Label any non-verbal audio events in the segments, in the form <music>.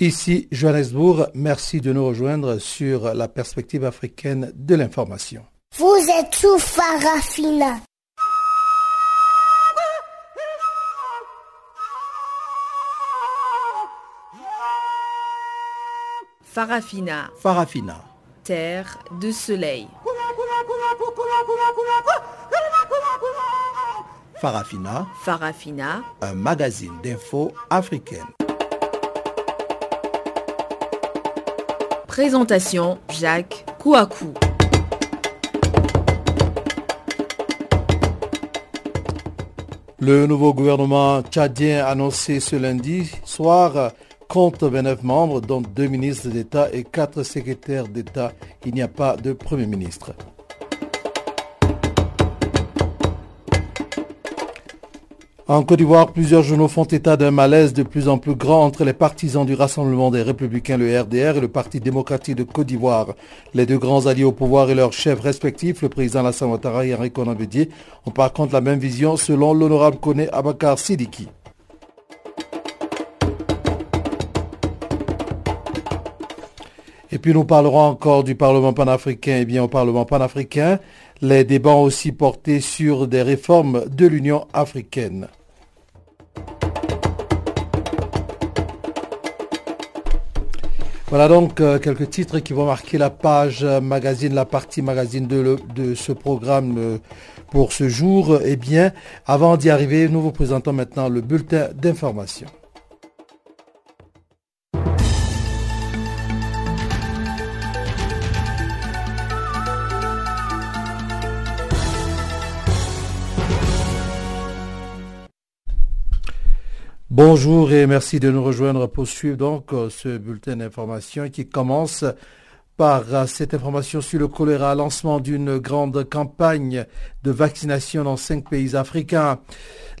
Ici Johannesburg, merci de nous rejoindre sur la perspective africaine de l'information. Vous êtes sous Farafina. Farafina. Farafina. Terre de soleil. Farafina. Farafina. Un magazine d'infos africaine. Présentation Jacques Kouakou. Le nouveau gouvernement tchadien annoncé ce lundi soir compte 29 membres, dont deux ministres d'État et quatre secrétaires d'État. Il n'y a pas de Premier ministre. En Côte d'Ivoire, plusieurs journaux font état d'un malaise de plus en plus grand entre les partisans du Rassemblement des Républicains, le RDR, et le Parti démocratique de Côte d'Ivoire. Les deux grands alliés au pouvoir et leurs chefs respectifs, le président Alassane Ouattara et Henri Conan ont par contre la même vision selon l'honorable Kone Abakar Sidiki. Et puis nous parlerons encore du Parlement panafricain. Eh bien, au Parlement panafricain, les débats ont aussi porté sur des réformes de l'Union africaine. Voilà donc euh, quelques titres qui vont marquer la page magazine, la partie magazine de, de ce programme euh, pour ce jour. Eh bien, avant d'y arriver, nous vous présentons maintenant le bulletin d'information. Bonjour et merci de nous rejoindre pour suivre donc euh, ce bulletin d'information qui commence par euh, cette information sur le choléra, lancement d'une grande campagne de vaccination dans cinq pays africains.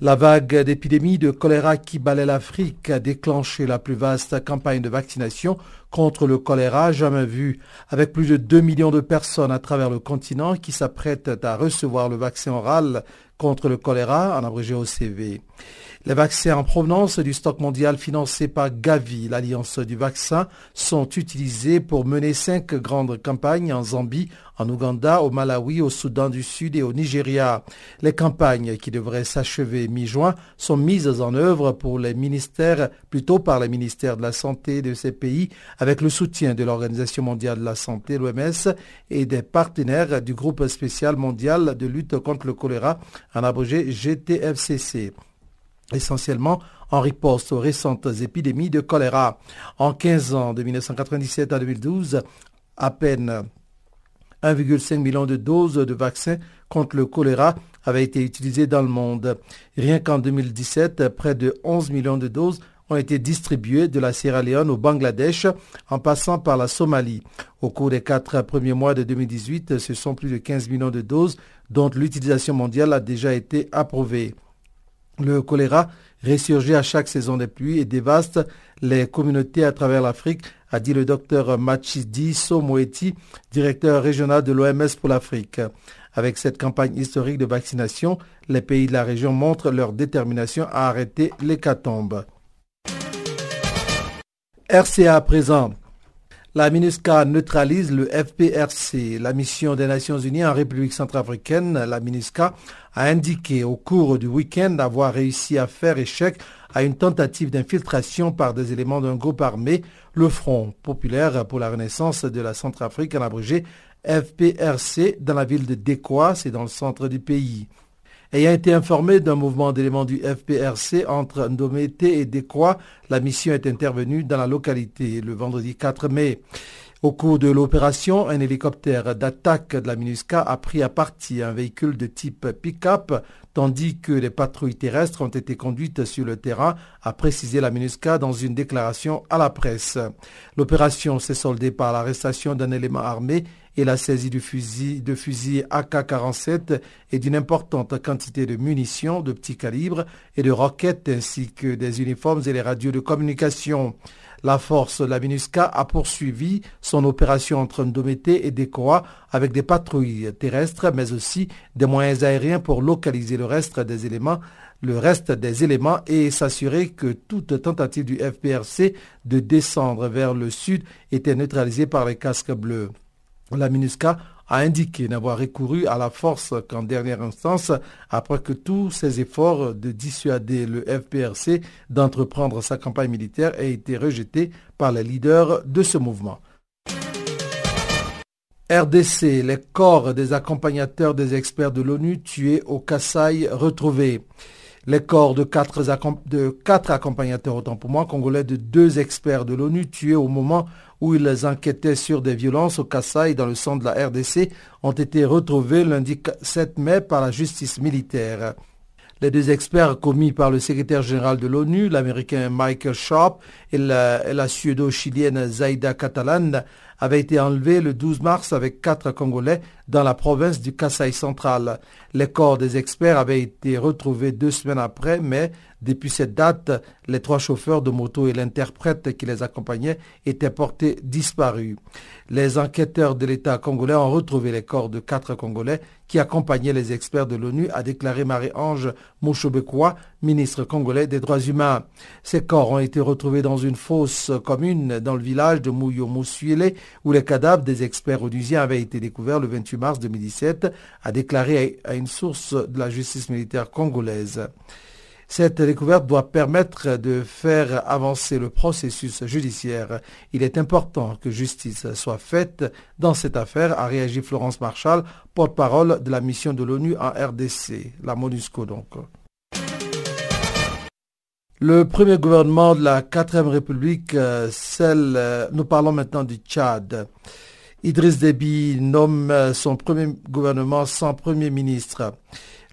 La vague d'épidémie de choléra qui balaie l'Afrique a déclenché la plus vaste campagne de vaccination contre le choléra jamais vue, avec plus de 2 millions de personnes à travers le continent qui s'apprêtent à recevoir le vaccin oral contre le choléra, en abrégé OCV. Les vaccins en provenance du stock mondial financé par Gavi, l'Alliance du vaccin, sont utilisés pour mener cinq grandes campagnes en Zambie, en Ouganda, au Malawi, au Soudan du Sud et au Nigeria. Les campagnes qui devraient s'achever mi-juin sont mises en œuvre pour les ministères, plutôt par les ministères de la Santé de ces pays, avec le soutien de l'Organisation mondiale de la santé, l'OMS, et des partenaires du groupe spécial mondial de lutte contre le choléra, en abrégé GTFCC essentiellement en riposte aux récentes épidémies de choléra. En 15 ans, de 1997 à 2012, à peine 1,5 million de doses de vaccins contre le choléra avaient été utilisées dans le monde. Rien qu'en 2017, près de 11 millions de doses ont été distribuées de la Sierra Leone au Bangladesh en passant par la Somalie. Au cours des quatre premiers mois de 2018, ce sont plus de 15 millions de doses dont l'utilisation mondiale a déjà été approuvée. Le choléra ressurgit à chaque saison des pluies et dévaste les communautés à travers l'Afrique, a dit le docteur Machidi Somoeti, directeur régional de l'OMS pour l'Afrique. Avec cette campagne historique de vaccination, les pays de la région montrent leur détermination à arrêter l'hécatombe. RCA à présent. La MINUSCA neutralise le FPRC. La mission des Nations Unies en République centrafricaine, la MINUSCA, a indiqué au cours du week-end avoir réussi à faire échec à une tentative d'infiltration par des éléments d'un groupe armé, le Front populaire pour la renaissance de la Centrafrique, en abrégé FPRC, dans la ville de Dekwa, c'est dans le centre du pays ayant été informé d'un mouvement d'éléments du FPRC entre Ndomete et Dekwa, la mission est intervenue dans la localité le vendredi 4 mai. Au cours de l'opération, un hélicoptère d'attaque de la MINUSCA a pris à partie un véhicule de type pick-up, tandis que les patrouilles terrestres ont été conduites sur le terrain, a précisé la MINUSCA dans une déclaration à la presse. L'opération s'est soldée par l'arrestation d'un élément armé et la saisie de fusils, de fusils AK-47 et d'une importante quantité de munitions de petit calibre et de roquettes ainsi que des uniformes et les radios de communication. La force, la MINUSCA, a poursuivi son opération entre Ndomété et Décoa avec des patrouilles terrestres, mais aussi des moyens aériens pour localiser le reste des éléments le reste des éléments et s'assurer que toute tentative du FPRC de descendre vers le sud était neutralisée par les casques bleus. La MINUSCA a indiqué n'avoir recouru à la force qu'en dernière instance après que tous ses efforts de dissuader le FPRC d'entreprendre sa campagne militaire aient été rejetés par les leaders de ce mouvement. RDC, les corps des accompagnateurs des experts de l'ONU tués au Kassai retrouvés. Les corps de quatre, accompagnateurs, autant pour moi, congolais de deux experts de l'ONU tués au moment où ils enquêtaient sur des violences au Kassai dans le centre de la RDC ont été retrouvés lundi 7 mai par la justice militaire. Les deux experts commis par le secrétaire général de l'ONU, l'américain Michael Sharp et la, la chilienne Zaida Catalan, avaient été enlevés le 12 mars avec quatre Congolais dans la province du Kassai central. Les corps des experts avaient été retrouvés deux semaines après, mais depuis cette date, les trois chauffeurs de moto et l'interprète qui les accompagnait étaient portés disparus. Les enquêteurs de l'État congolais ont retrouvé les corps de quatre Congolais qui accompagnaient les experts de l'ONU, a déclaré Marie-Ange Mouchobekwa, ministre congolais des droits humains. Ces corps ont été retrouvés dans une fosse commune dans le village de Mouyo où les cadavres des experts onusiens avaient été découverts le 28 mars 2017, a déclaré à une source de la justice militaire congolaise. Cette découverte doit permettre de faire avancer le processus judiciaire. Il est important que justice soit faite dans cette affaire, a réagi Florence Marshall, porte-parole de la mission de l'ONU en RDC, la MONUSCO donc. Le premier gouvernement de la 4 République, euh, celle, euh, nous parlons maintenant du Tchad. Idriss Déby nomme euh, son premier gouvernement sans premier ministre.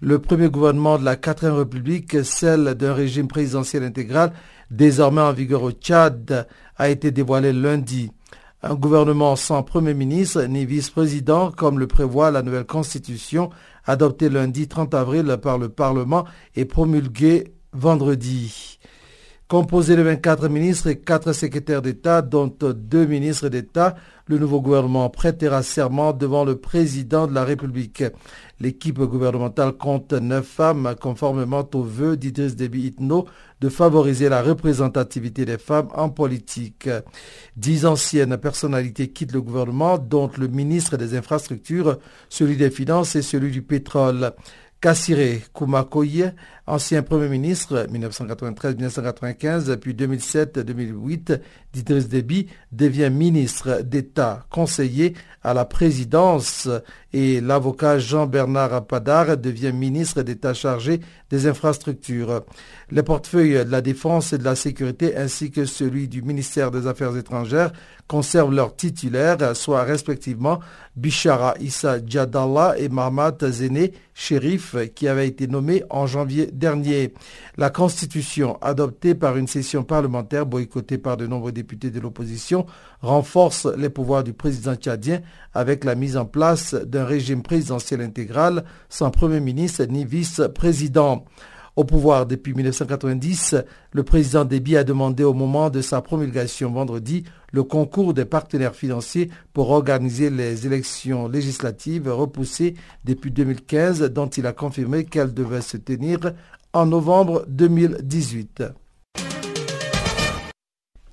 Le premier gouvernement de la 4 République, celle d'un régime présidentiel intégral, désormais en vigueur au Tchad, a été dévoilé lundi. Un gouvernement sans premier ministre ni vice-président, comme le prévoit la nouvelle constitution, adoptée lundi 30 avril par le Parlement et promulguée vendredi. Composé de 24 ministres et 4 secrétaires d'État, dont deux ministres d'État, le nouveau gouvernement prêtera serment devant le président de la République. L'équipe gouvernementale compte neuf femmes, conformément aux vœux d'Idriss Déby Itno de favoriser la représentativité des femmes en politique. Dix anciennes personnalités quittent le gouvernement, dont le ministre des Infrastructures, celui des Finances et celui du Pétrole. Kassire Koumakoye, ancien Premier ministre 1993-1995 puis 2007-2008 d'Idriss Déby, devient ministre d'État conseiller à la présidence et l'avocat Jean-Bernard Apadar devient ministre d'État chargé des infrastructures. Les portefeuilles de la défense et de la sécurité ainsi que celui du ministère des Affaires étrangères conservent leurs titulaires, soit respectivement Bishara Issa Djadallah et Mahmoud Zene Sherif, qui avaient été nommés en janvier dernier. La Constitution, adoptée par une session parlementaire boycottée par de nombreux députés de l'opposition, renforce les pouvoirs du président tchadien avec la mise en place d'un régime présidentiel intégral sans Premier ministre ni vice-président. Au pouvoir depuis 1990, le président Déby a demandé au moment de sa promulgation vendredi le concours des partenaires financiers pour organiser les élections législatives repoussées depuis 2015 dont il a confirmé qu'elles devaient se tenir en novembre 2018.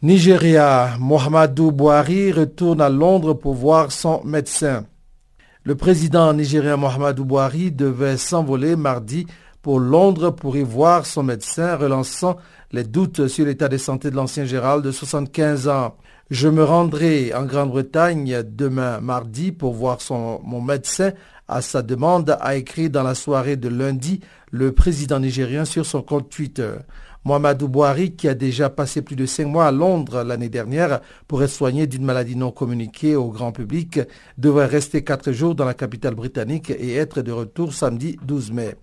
Nigeria, Mohamedou Bouhari retourne à Londres pour voir son médecin. Le président nigérien Mohamedou Bouhari devait s'envoler mardi pour Londres pour y voir son médecin, relançant les doutes sur l'état de santé de l'ancien Gérald de 75 ans. Je me rendrai en Grande-Bretagne demain mardi pour voir mon médecin à sa demande, a écrit dans la soirée de lundi le président nigérien sur son compte Twitter. Mohamedou Bouhari, qui a déjà passé plus de cinq mois à Londres l'année dernière pour être soigné d'une maladie non communiquée au grand public, devrait rester quatre jours dans la capitale britannique et être de retour samedi 12 mai.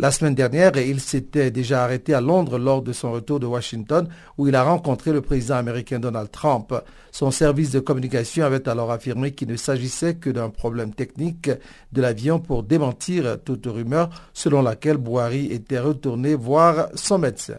La semaine dernière, il s'était déjà arrêté à Londres lors de son retour de Washington où il a rencontré le président américain Donald Trump. Son service de communication avait alors affirmé qu'il ne s'agissait que d'un problème technique de l'avion pour démentir toute rumeur selon laquelle Bouhari était retourné voir son médecin.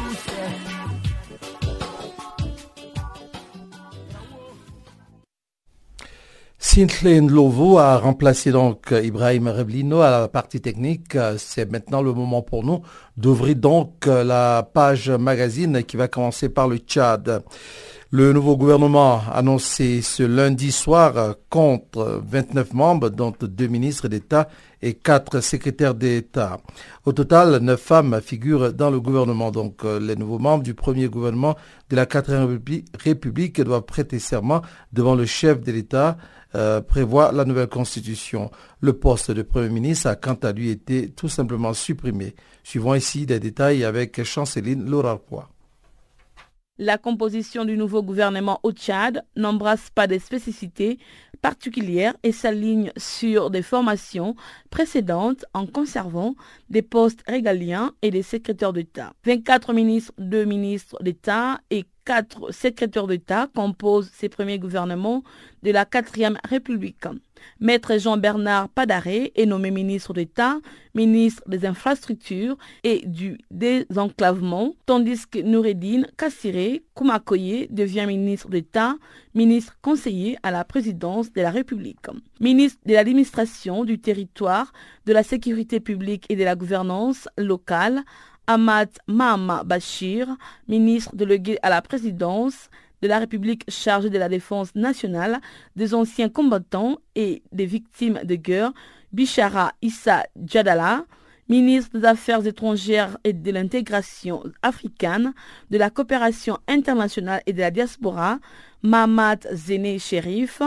Sintley Lovo a remplacé donc Ibrahim Reblino à la partie technique. C'est maintenant le moment pour nous d'ouvrir donc la page magazine qui va commencer par le Tchad. Le nouveau gouvernement annoncé ce lundi soir compte 29 membres, dont deux ministres d'État et quatre secrétaires d'État. Au total, neuf femmes figurent dans le gouvernement. Donc, les nouveaux membres du premier gouvernement de la quatrième République doivent prêter serment devant le chef de l'État euh, prévoit la nouvelle constitution. Le poste de Premier ministre a quant à lui été tout simplement supprimé. Suivons ici des détails avec Chanceline Laurarpois. La composition du nouveau gouvernement au Tchad n'embrasse pas des spécificités particulières et s'aligne sur des formations précédentes en conservant des postes régaliens et des secrétaires d'État. 24 ministres, 2 ministres d'État et quatre secrétaires d'État composent ces premiers gouvernements de la 4e République. Maître Jean-Bernard Padaré est nommé ministre d'État, ministre des Infrastructures et du Désenclavement, tandis que Noureddin Kassiré Koumakoye devient ministre d'État, ministre conseiller à la présidence de la République. Ministre de l'administration du territoire, de la sécurité publique et de la gouvernance locale, Ahmad Mahama Bachir, ministre délégué à la présidence de la République chargé de la défense nationale, des anciens combattants et des victimes de guerre, Bishara Issa Djadala, ministre des Affaires étrangères et de l'intégration africaine, de la coopération internationale et de la diaspora, Mahmoud Zene Sherif,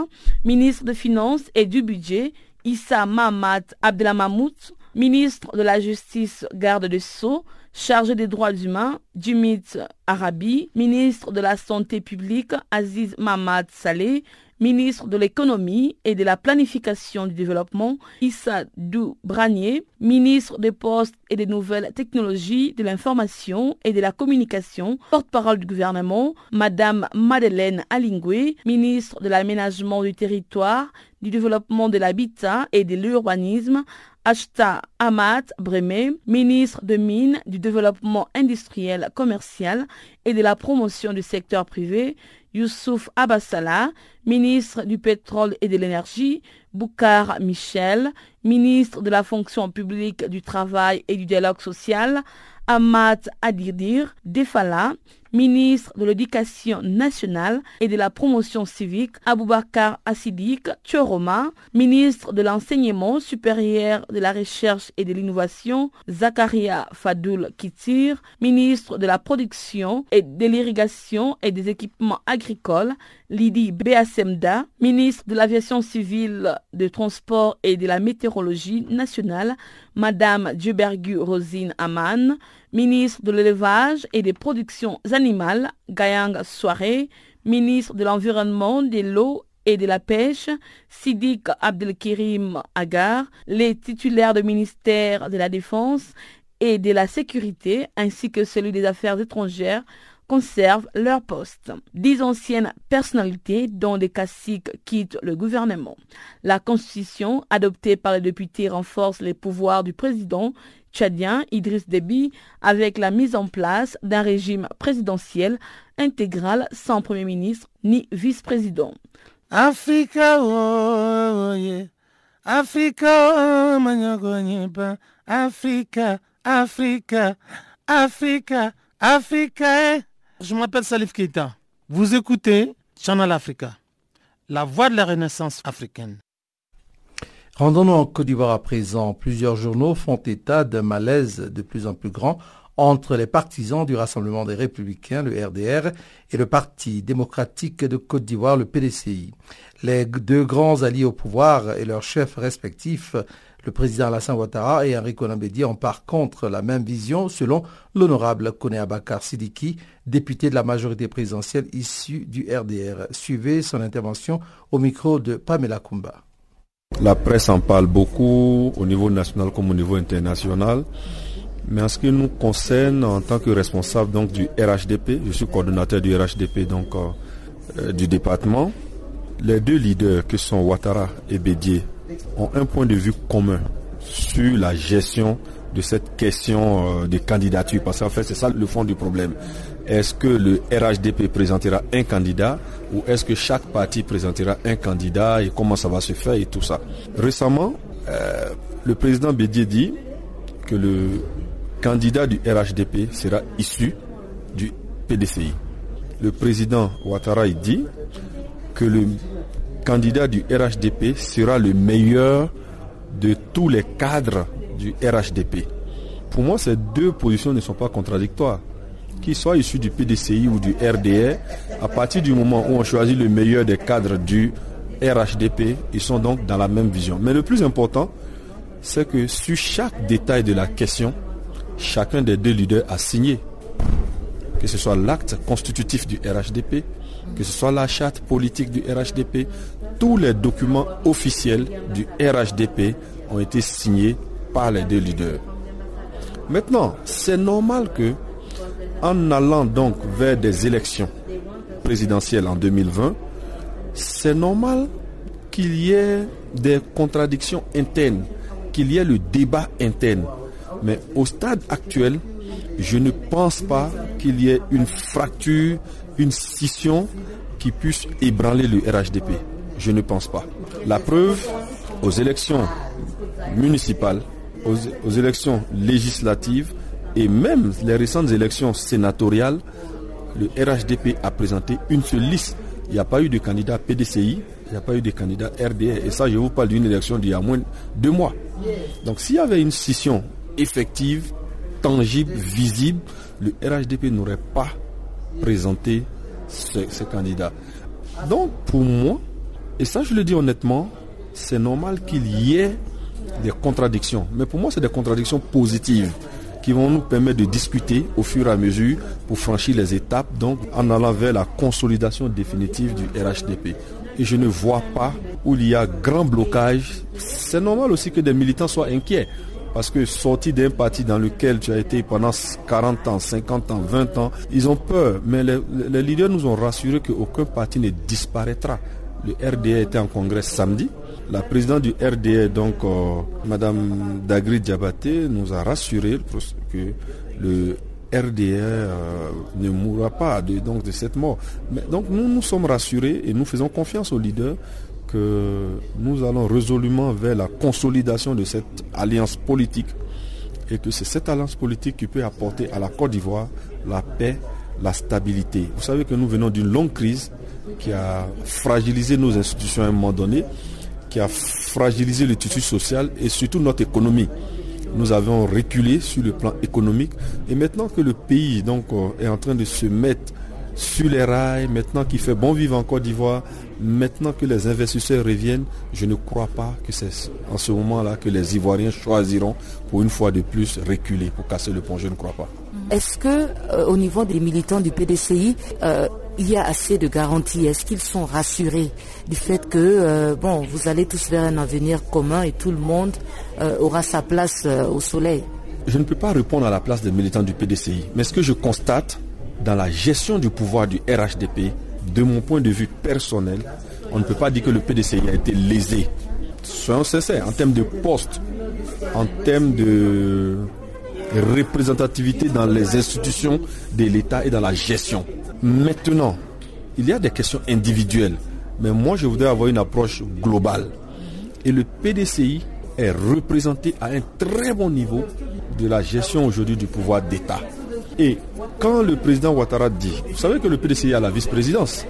ministre des Finances et du Budget, Issa Mahmoud Abdelamamout, ministre de la Justice, garde de Sceaux, chargé des droits humains, Jimit Arabi, ministre de la Santé publique, Aziz Mahmoud Saleh, ministre de l'économie et de la planification du développement, Issa Dou Branier, ministre des postes et des nouvelles technologies de l'information et de la communication, porte-parole du gouvernement, Madame Madeleine Alingwe, ministre de l'aménagement du territoire, du développement de l'habitat et de l'urbanisme, Ashta Ahmad Bremé, ministre de Mines, du Développement industriel, commercial et de la promotion du secteur privé, Youssouf Abassala, ministre du Pétrole et de l'Énergie, Boukar Michel, ministre de la Fonction publique, du Travail et du Dialogue social, Ahmad Adirdir Defala, ministre de l'Éducation nationale et de la promotion civique, Aboubakar Assidik Tchoroma, ministre de l'Enseignement supérieur, de la Recherche et de l'Innovation, Zakaria Fadoul Kitir, ministre de la Production et de l'Irrigation et des Équipements agricoles, Lydie Beasemda, ministre de l'Aviation civile, de Transport et de la Météorologie nationale, Madame Djubergu Rosine Aman, ministre de l'élevage et des productions animales, Gayang Soare, ministre de l'Environnement, de l'eau et de la pêche, Sidik Abdelkirim Agar, les titulaires du ministère de la Défense et de la Sécurité, ainsi que celui des Affaires étrangères, conservent leur poste. Dix anciennes personnalités, dont des caciques, quittent le gouvernement. La constitution adoptée par les députés renforce les pouvoirs du président tchadien Idriss Déby avec la mise en place d'un régime présidentiel intégral sans Premier ministre ni vice-président. Africa, oh. Africa, oh, Africa, Africa, Africa, Africa. Je m'appelle Salif Keita. Vous écoutez Channel Africa, la voix de la renaissance africaine. Rendons-nous en Côte d'Ivoire à présent. Plusieurs journaux font état d'un malaise de plus en plus grand entre les partisans du Rassemblement des Républicains, le RDR, et le Parti démocratique de Côte d'Ivoire, le PDCI. Les deux grands alliés au pouvoir et leurs chefs respectifs, le président Alassane Ouattara et Henri Konambedi, ont par contre la même vision selon l'honorable Kone Abakar Sidiki, député de la majorité présidentielle issue du RDR. Suivez son intervention au micro de Pamela Kumba. La presse en parle beaucoup au niveau national comme au niveau international. Mais en ce qui nous concerne, en tant que responsable donc, du RHDP, je suis coordonnateur du RHDP donc, euh, du département, les deux leaders que sont Ouattara et Bédier ont un point de vue commun sur la gestion de cette question euh, de candidature. Parce qu'en fait, c'est ça le fond du problème. Est-ce que le RHDP présentera un candidat ou est-ce que chaque parti présentera un candidat et comment ça va se faire et tout ça? Récemment, le président Bédier dit que le candidat du RHDP sera issu du PDCI. Le président Ouattara dit que le candidat du RHDP sera le meilleur de tous les cadres du RHDP. Pour moi, ces deux positions ne sont pas contradictoires. Qu'il soit issu du PDCI ou du RDR, à partir du moment où on choisit le meilleur des cadres du RHDP, ils sont donc dans la même vision. Mais le plus important, c'est que sur chaque détail de la question, chacun des deux leaders a signé. Que ce soit l'acte constitutif du RHDP, que ce soit la charte politique du RHDP, tous les documents officiels du RHDP ont été signés par les deux leaders. Maintenant, c'est normal que, en allant donc vers des élections présidentielles en 2020, c'est normal qu'il y ait des contradictions internes, qu'il y ait le débat interne. Mais au stade actuel, je ne pense pas qu'il y ait une fracture, une scission qui puisse ébranler le RHDP. Je ne pense pas. La preuve, aux élections municipales, aux, élections législatives et même les récentes élections sénatoriales, le RHDP a présenté une seule liste. Il n'y a pas eu de candidat PDCI, il n'y a pas eu de candidat RDR. Et ça, je vous parle d'une élection d'il y a moins de deux mois. Donc s'il y avait une scission effective, tangible, visible, le RHDP n'aurait pas présenté ce, candidat. Donc pour moi, et ça je le dis honnêtement, c'est normal qu'il y ait des contradictions. Mais pour moi, c'est des contradictions positives qui vont nous permettre de discuter au fur et à mesure pour franchir les étapes, donc en allant vers la consolidation définitive du RHDP. Et je ne vois pas où il y a grand blocage. C'est normal aussi que des militants soient inquiets. Parce que sorti d'un parti dans lequel tu as été pendant 40 ans, 50 ans, 20 ans, ils ont peur. Mais les, leaders nous ont rassuré qu'aucun parti ne disparaîtra. Le RDA était en congrès samedi. La présidente du RDA, donc euh, Madame Dagri Diabaté, nous a rassuré que le RDA euh, ne mourra pas de, donc, de cette mort. Mais, donc nous nous sommes rassurés et nous faisons confiance aux leaders nous allons résolument vers la consolidation de cette alliance politique et que c'est cette alliance politique qui peut apporter à la Côte d'Ivoire la paix, la stabilité. Vous savez que nous venons d'une longue crise qui a fragilisé nos institutions à un moment donné, qui a fragilisé le tissu social et surtout notre économie. Nous avons reculé sur le plan économique et maintenant que le pays donc, euh, est en train de se mettre sur les rails, maintenant qu'il fait bon vivre en Côte d'Ivoire, maintenant que les investisseurs reviennent, je ne crois pas que c'est en ce moment-là que les Ivoiriens choisiront pour une fois de plus reculer pour casser le pont. Je ne crois pas. Est-ce que euh, au niveau des militants du PDCI, euh, il y a assez de garanties? Est-ce qu'ils sont rassurés du fait que euh, bon, vous allez tous vers un avenir commun et tout le monde aura sa place au soleil? Je ne peux pas répondre à la place des militants du PDCI, mais ce que je constate, dans la gestion du pouvoir du RHDP, de mon point de vue personnel, on ne peut pas dire que le PDCI a été lésé. Soyons sincères, en termes de poste, en termes de représentativité dans les institutions de l'État et dans la gestion. Maintenant, il y a des questions individuelles, mais moi je voudrais avoir une approche globale. Et le PDCI est représenté à un très bon niveau de la gestion aujourd'hui du pouvoir d'État. Et quand le président Ouattara dit, vous savez que le PDCI a la vice-présidence,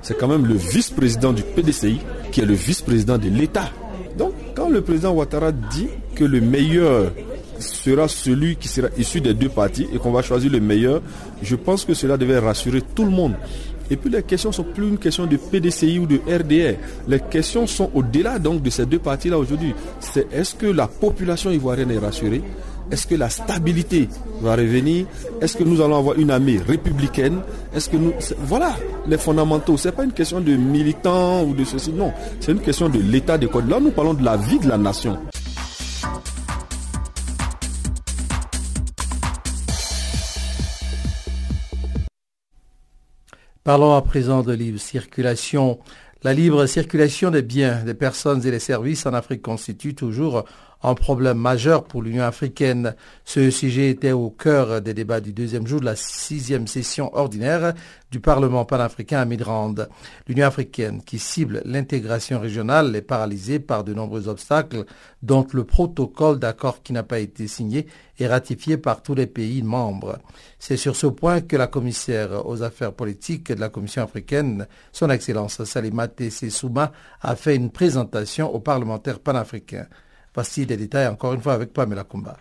c'est quand même le vice-président du PDCI qui est le vice-président de l'État. Donc, Quand le président Ouattara dit que le meilleur sera celui qui sera issu des deux partis et qu'on va choisir le meilleur, je pense que cela devait rassurer tout le monde. Et puis les questions sont plus une question de PDCI ou de RDR. Les questions sont au-delà donc de ces deux partis-là aujourd'hui. C'est est-ce que la population ivoirienne est rassurée? Est-ce que la stabilité va revenir? Est-ce que nous allons avoir une armée républicaine? Est-ce que nous voilà les fondamentaux. C'est pas une question de militants ou de ceci. Non, c'est une question de l'état des codes. Là, nous parlons de la vie de la nation. Parlons à présent de libre circulation. La libre circulation des biens, des personnes et des services en Afrique constitue toujours un problème majeur pour l'Union africaine. Ce sujet était au cœur des débats du deuxième jour de la sixième session ordinaire du Parlement panafricain à Midrand. L'Union africaine, qui cible l'intégration régionale, est paralysée par de nombreux obstacles, dont le protocole d'accord qui n'a pas été signé et ratifié par tous les pays membres. C'est sur ce point que la commissaire aux affaires politiques de la Commission africaine, son Excellence Salimate Sessouma, a fait une présentation aux parlementaires panafricains. Voici des détails encore une fois avec Pamela Kumba.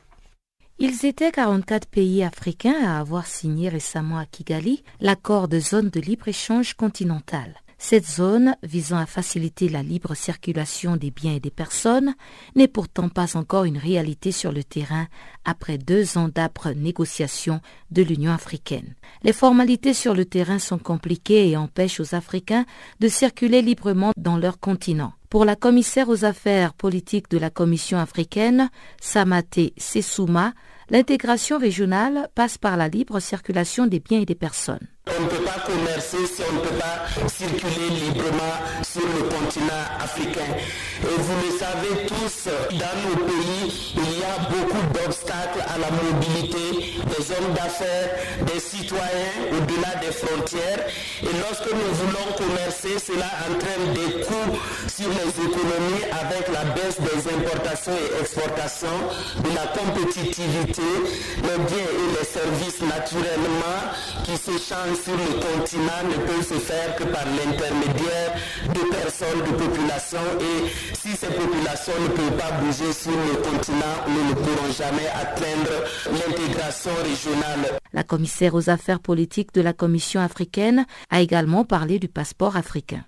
Ils étaient 44 pays africains à avoir signé récemment à Kigali l'accord de zone de libre-échange continentale. Cette zone, visant à faciliter la libre circulation des biens et des personnes, n'est pourtant pas encore une réalité sur le terrain après deux ans d'âpres négociations de l'Union africaine. Les formalités sur le terrain sont compliquées et empêchent aux Africains de circuler librement dans leur continent. Pour la commissaire aux affaires politiques de la Commission africaine, Samate Sessouma, l'intégration régionale passe par la libre circulation des biens et des personnes. On ne peut pas commercer si on ne peut pas circuler librement sur le continent africain. Et vous le savez tous, dans nos pays, il y a beaucoup d'obstacles à la mobilité des hommes d'affaires, des citoyens au-delà des frontières. Et lorsque nous voulons commercer, cela entraîne des coûts sur les économies avec la baisse des importations et exportations, de la compétitivité, les biens et les services naturellement qui s'échangent sur le continent ne peut se faire que par l'intermédiaire de personnes, de populations. Et si ces populations ne peuvent pas bouger sur le continent, nous ne pourrons jamais atteindre l'intégration régionale. La commissaire aux affaires politiques de la Commission africaine a également parlé du passeport africain.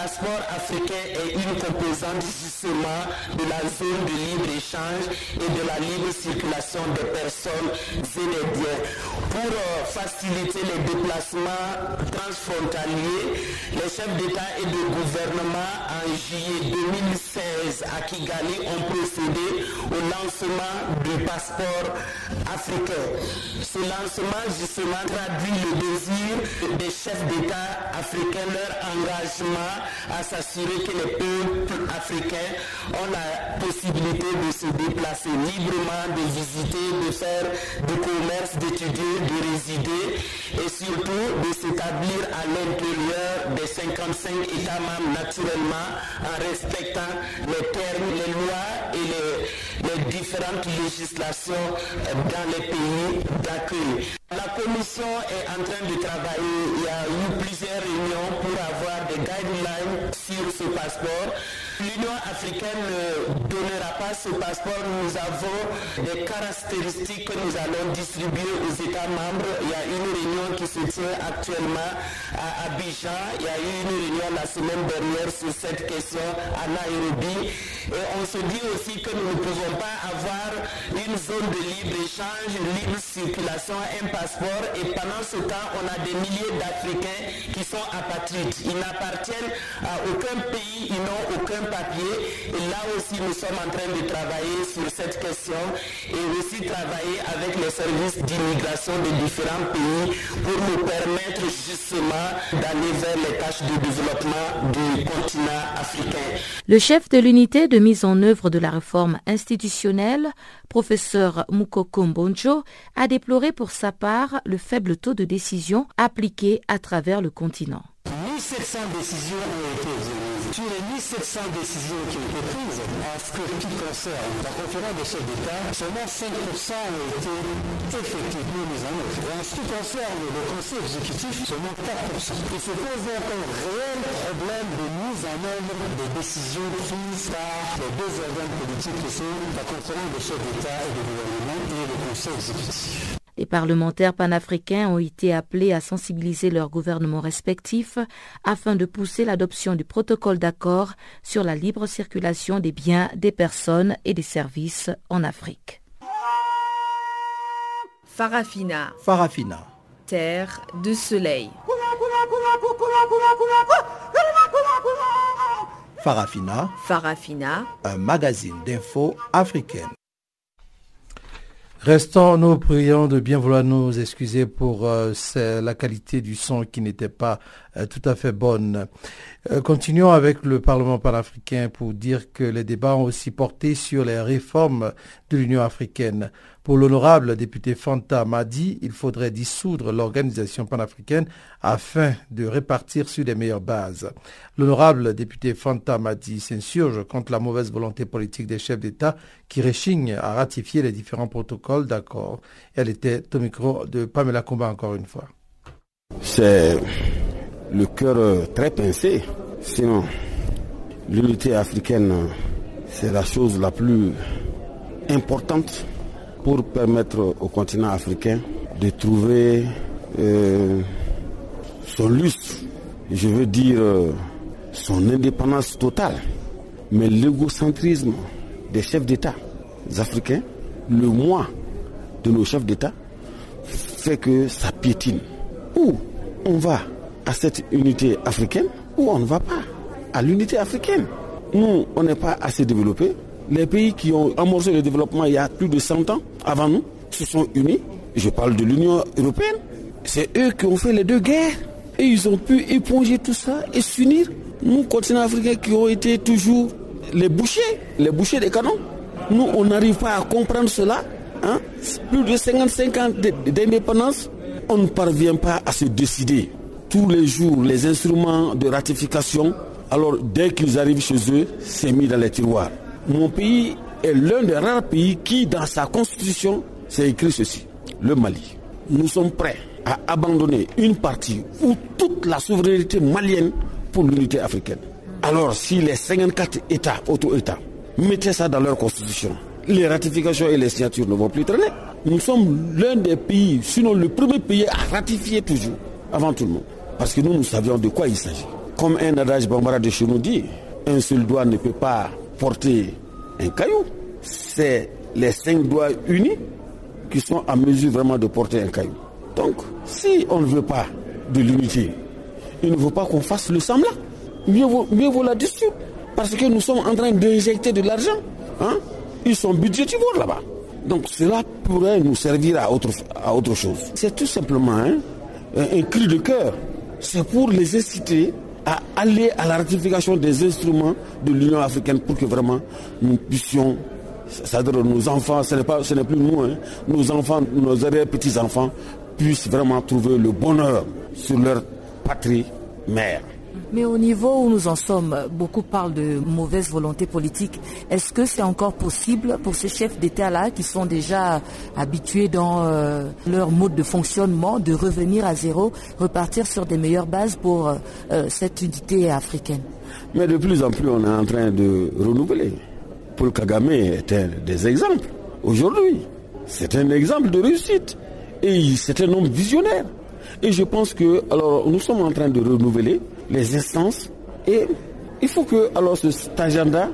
Le passeport africain est une composante justement de la zone de libre-échange et de la libre circulation des personnes et des biens. Pour euh, faciliter les déplacements transfrontaliers, les chefs d'État et de gouvernement en juillet 2016 à Kigali ont procédé au lancement du passeport africain. Ce lancement justement traduit le désir des chefs d'État africains, leur engagement à s'assurer que les peuples africains ont la possibilité de se déplacer librement, de visiter, de faire du commerce, d'étudier, de résider et surtout de s'établir à l'intérieur des 55 États membres naturellement en respectant les termes, les lois et les, les différentes législations dans les pays d'accueil. La commission est en train de travailler. Il y a eu plusieurs réunions pour avoir des guidelines sur ce passeport. L'Union africaine ne donnera pas ce passeport. Nous avons des caractéristiques que nous allons distribuer aux États membres. Il y a une réunion qui se tient actuellement à Abidjan. Il y a eu une réunion la semaine dernière sur cette question à Nairobi. Et on se dit aussi que nous ne pouvons pas avoir une zone de libre-échange, libre circulation, un passeport. Et pendant ce temps, on a des milliers d'Africains qui sont apatrides. Ils n'appartiennent à aucun pays, ils n'ont aucun papier. Et là aussi, nous sommes en train de travailler sur cette question et aussi travailler avec les services d'immigration des différents pays pour nous permettre justement d'aller vers les tâches de développement du continent africain. Le chef de l'unité de mise en œuvre de la réforme institutionnelle, professeur Mukoko Mbonjo, a déploré pour sa part le faible taux de décision appliqué à travers le continent. Nous 1700 décisions ont été. Sur les 1700 décisions qui ont été prises, en ce qui concerne la conférence des chefs d'État, seulement 5% ont été effectivement mis en œuvre? Et en ce qui concerne le conseil exécutif, seulement 4%. Il se pose donc un réel problème de mise en œuvre des décisions prises par les deux organes politiques qui sont la conférence des chefs d'État et de gouvernement et le conseil exécutif. Les parlementaires panafricains ont été appelés à sensibiliser leurs gouvernements respectifs afin de pousser l'adoption du protocole d'accord sur la libre circulation des biens, des personnes et des services en Afrique. Farafina. Farafina. Terre de soleil. Farafina. Farafina. Un magazine d'infos africaine. Restons, nous prions de bien vouloir nous excuser pour euh, la qualité du son qui n'était pas euh, tout à fait bonne. Euh, continuons avec le Parlement panafricain pour dire que les débats ont aussi porté sur les réformes de l'Union africaine. Pour l'honorable député Fanta Madi, il faudrait dissoudre l'organisation panafricaine afin de répartir sur les meilleures bases. L'honorable député Fanta Madi s'insurge contre la mauvaise volonté politique des chefs d'État qui réchignent à ratifier les différents protocoles d'accord. Elle était au micro de Pamela Kumba encore une fois. C'est le cœur euh, très pincé. Sinon, l'unité africaine, c'est la chose la plus importante pour permettre au continent africain de trouver euh, son lustre, je veux dire euh, son indépendance totale. Mais l'égocentrisme des chefs d'État africains, le moi de nos chefs d'État, fait que ça piétine. Ou on va à cette unité africaine ou on ne va pas à l'unité africaine. Nous, on n'est pas assez développés. Les pays qui ont amorcé le développement il y a plus de 100 ans avant nous se sont unis. Je parle de l'Union européenne. C'est eux qui ont fait les deux guerres. Et ils ont pu éponger tout ça et s'unir. Nous, continents africains qui ont été toujours les bouchers, les bouchers des canons. Nous, on n'arrive pas à comprendre cela. Hein? Plus de 55 ans d'indépendance, on ne parvient pas à se décider tous les jours les instruments de ratification. Alors dès qu'ils arrivent chez eux, c'est mis dans les tiroirs. Mon pays est l'un des rares pays qui, dans sa constitution, c'est écrit ceci. Le Mali. Nous sommes prêts à abandonner une partie ou toute la souveraineté malienne pour l'unité africaine. Alors si les 54 États, auto-États, mettaient ça dans leur constitution, les ratifications et les signatures ne vont plus traîner. Nous sommes l'un des pays, sinon le premier pays à ratifier toujours, avant tout le monde parce que nous, nous savions de quoi il s'agit. Comme un adage bambara de chez nous dit, un seul doigt ne peut pas porter un caillou. C'est les cinq doigts unis qui sont à mesure vraiment de porter un caillou. Donc, si on ne veut pas de l'unité, il ne faut pas qu'on fasse le semblant. Mieux vaut, mieux vaut la dessus. Parce que nous sommes en train d'injecter de l'argent. Hein? Ils sont budgétivores là-bas. Donc cela pourrait nous servir à autre, à autre chose. C'est tout simplement hein, un cri de cœur c'est pour les inciter à aller à la ratification des instruments de l'Union africaine pour que vraiment nous puissions, c'est-à-dire nos enfants, ce n'est, pas, ce n'est plus nous, hein, nos enfants, nos petits-enfants puissent vraiment trouver le bonheur sur leur patrie mère. Mais au niveau où nous en sommes, beaucoup parlent de mauvaise volonté politique. Est-ce que c'est encore possible pour ces chefs d'État-là qui sont déjà habitués dans euh, leur mode de fonctionnement de revenir à zéro, repartir sur des meilleures bases pour euh, cette unité africaine? Mais de plus en plus, on est en train de renouveler. Paul Kagame est un des exemples. Aujourd'hui, c'est un exemple de réussite. Et c'est un homme visionnaire. Et je pense que, alors, nous sommes en train de renouveler les instances et il faut que alors cet agenda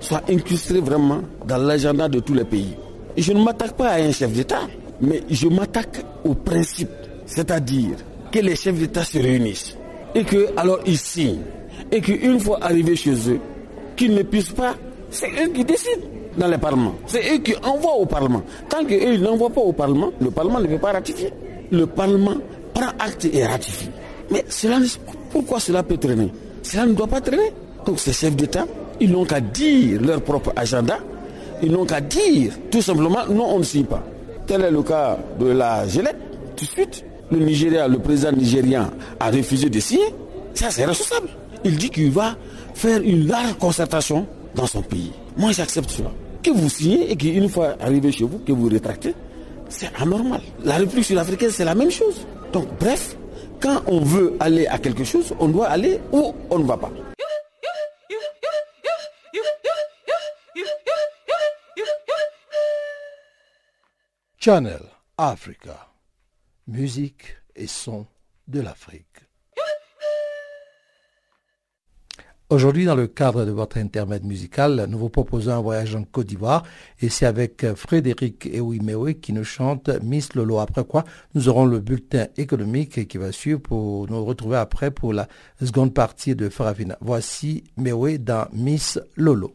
soit incrusté vraiment dans l'agenda de tous les pays. je ne m'attaque pas à un chef d'État, mais je m'attaque au principe, c'est-à-dire que les chefs d'État se réunissent et que alors ils signent et qu'une fois arrivés chez eux, qu'ils ne puissent pas, c'est eux qui décident dans le Parlement. C'est eux qui envoient au Parlement. Tant qu'eux n'envoient pas au Parlement, le Parlement ne peut pas ratifier. Le Parlement prend acte et ratifie. Mais cela, pourquoi cela peut traîner? Cela ne doit pas traîner. Donc ces chefs d'État, ils n'ont qu'à dire leur propre agenda, ils n'ont qu'à dire tout simplement non, on ne signe pas. Tel est le cas de la Gillette. Tout de suite, le Nigeria, le président nigérien a refusé de signer. Ça, c'est responsable. Il dit qu'il va faire une large concertation dans son pays. Moi, j'accepte cela. Que vous signez et qu'une fois arrivé chez vous, que vous rétractez, c'est anormal. La République sud-africaine, c'est la même chose. Donc, bref, quand on veut aller à quelque chose, on doit aller où on ne va pas. Channel Africa, musique et son de l'Afrique. Aujourd'hui, dans le cadre de votre intermède musical, nous vous proposons un voyage en Côte d'Ivoire et c'est avec euh, Frédéric Eouimewe qui nous chante Miss Lolo. Après quoi, nous aurons le bulletin économique qui va suivre pour nous retrouver après pour la seconde partie de Faravina. Voici Mewe dans Miss Lolo.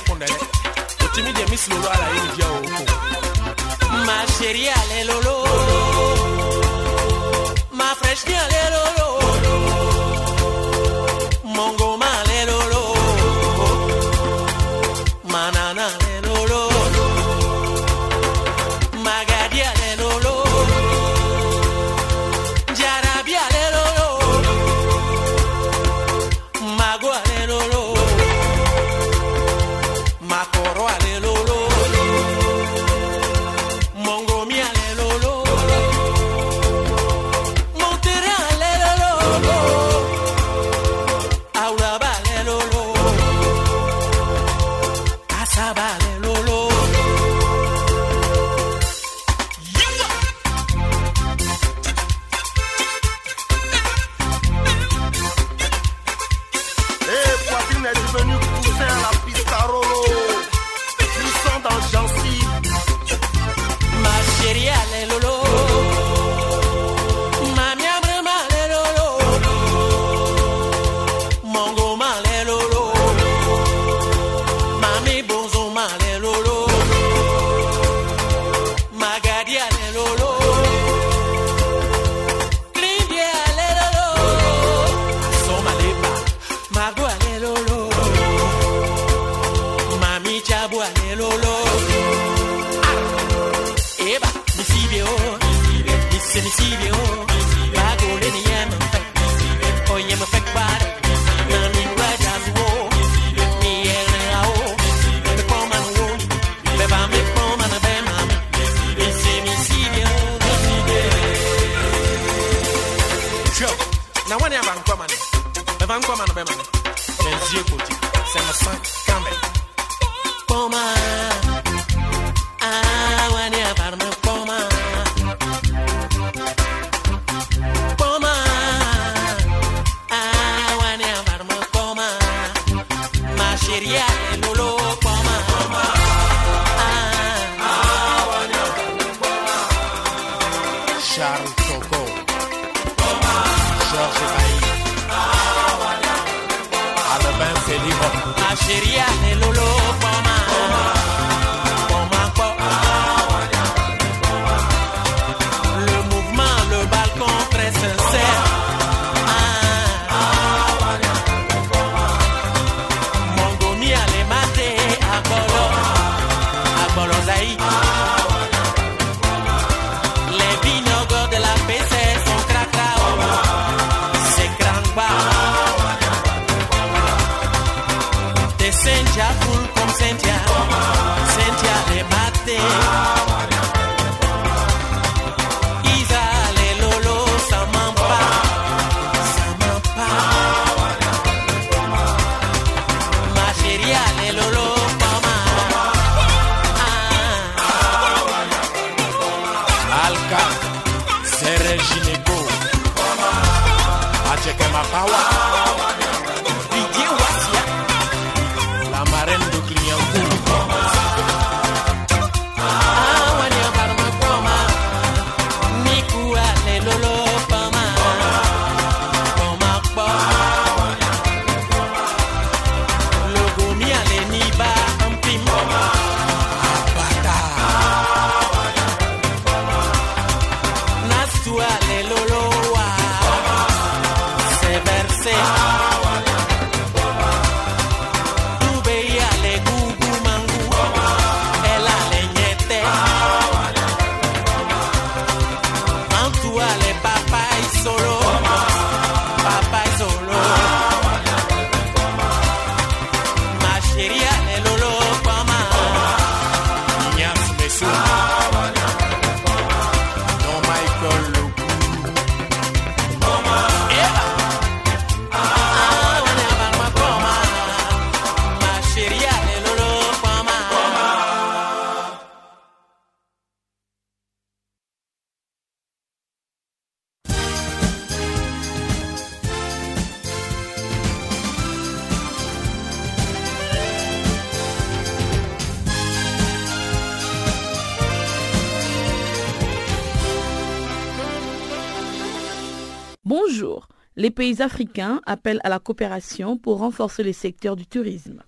yɛ kun dɛ ma fresh alelolo. fast. Africains appellent à la coopération pour renforcer les secteurs du tourisme.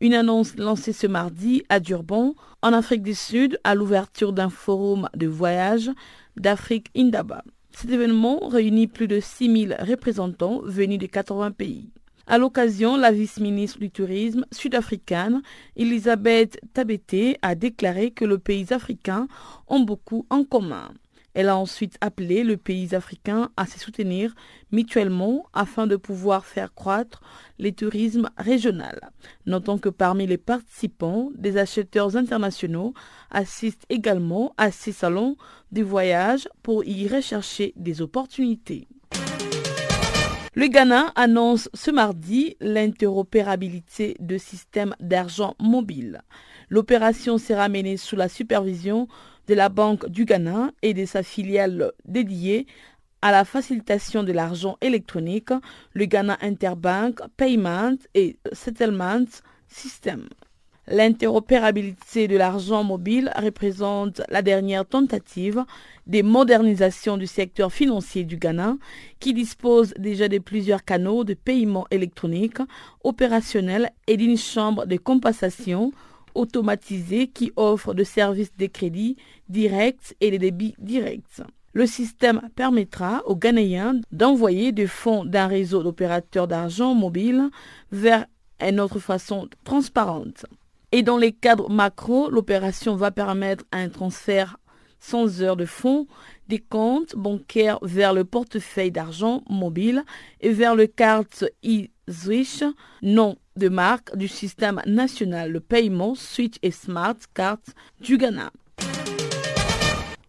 Une annonce lancée ce mardi à Durban, en Afrique du Sud, à l'ouverture d'un forum de voyage d'Afrique Indaba. Cet événement réunit plus de 6000 représentants venus de 80 pays. À l'occasion, la vice-ministre du Tourisme sud-africaine, Elisabeth Tabete, a déclaré que les pays africains ont beaucoup en commun. Elle a ensuite appelé le pays africain à se soutenir mutuellement afin de pouvoir faire croître les tourismes régionaux. Notons que parmi les participants, des acheteurs internationaux assistent également à ces salons de voyage pour y rechercher des opportunités. Le Ghana annonce ce mardi l'interopérabilité de systèmes d'argent mobile. L'opération sera menée sous la supervision de la Banque du Ghana et de sa filiale dédiée à la facilitation de l'argent électronique, le Ghana Interbank Payment et Settlement System. L'interopérabilité de l'argent mobile représente la dernière tentative de modernisation du secteur financier du Ghana qui dispose déjà de plusieurs canaux de paiement électronique opérationnels et d'une chambre de compensation automatisée qui offre des services de crédit direct et de débit direct. Le système permettra aux Ghanéens d'envoyer des fonds d'un réseau d'opérateurs d'argent mobile vers une autre façon transparente. Et dans les cadres macro, l'opération va permettre un transfert sans heures de fonds des comptes bancaires vers le portefeuille d'argent mobile et vers le carte e-Switch, nom de marque du système national de paiement Switch et Smart Card du Ghana.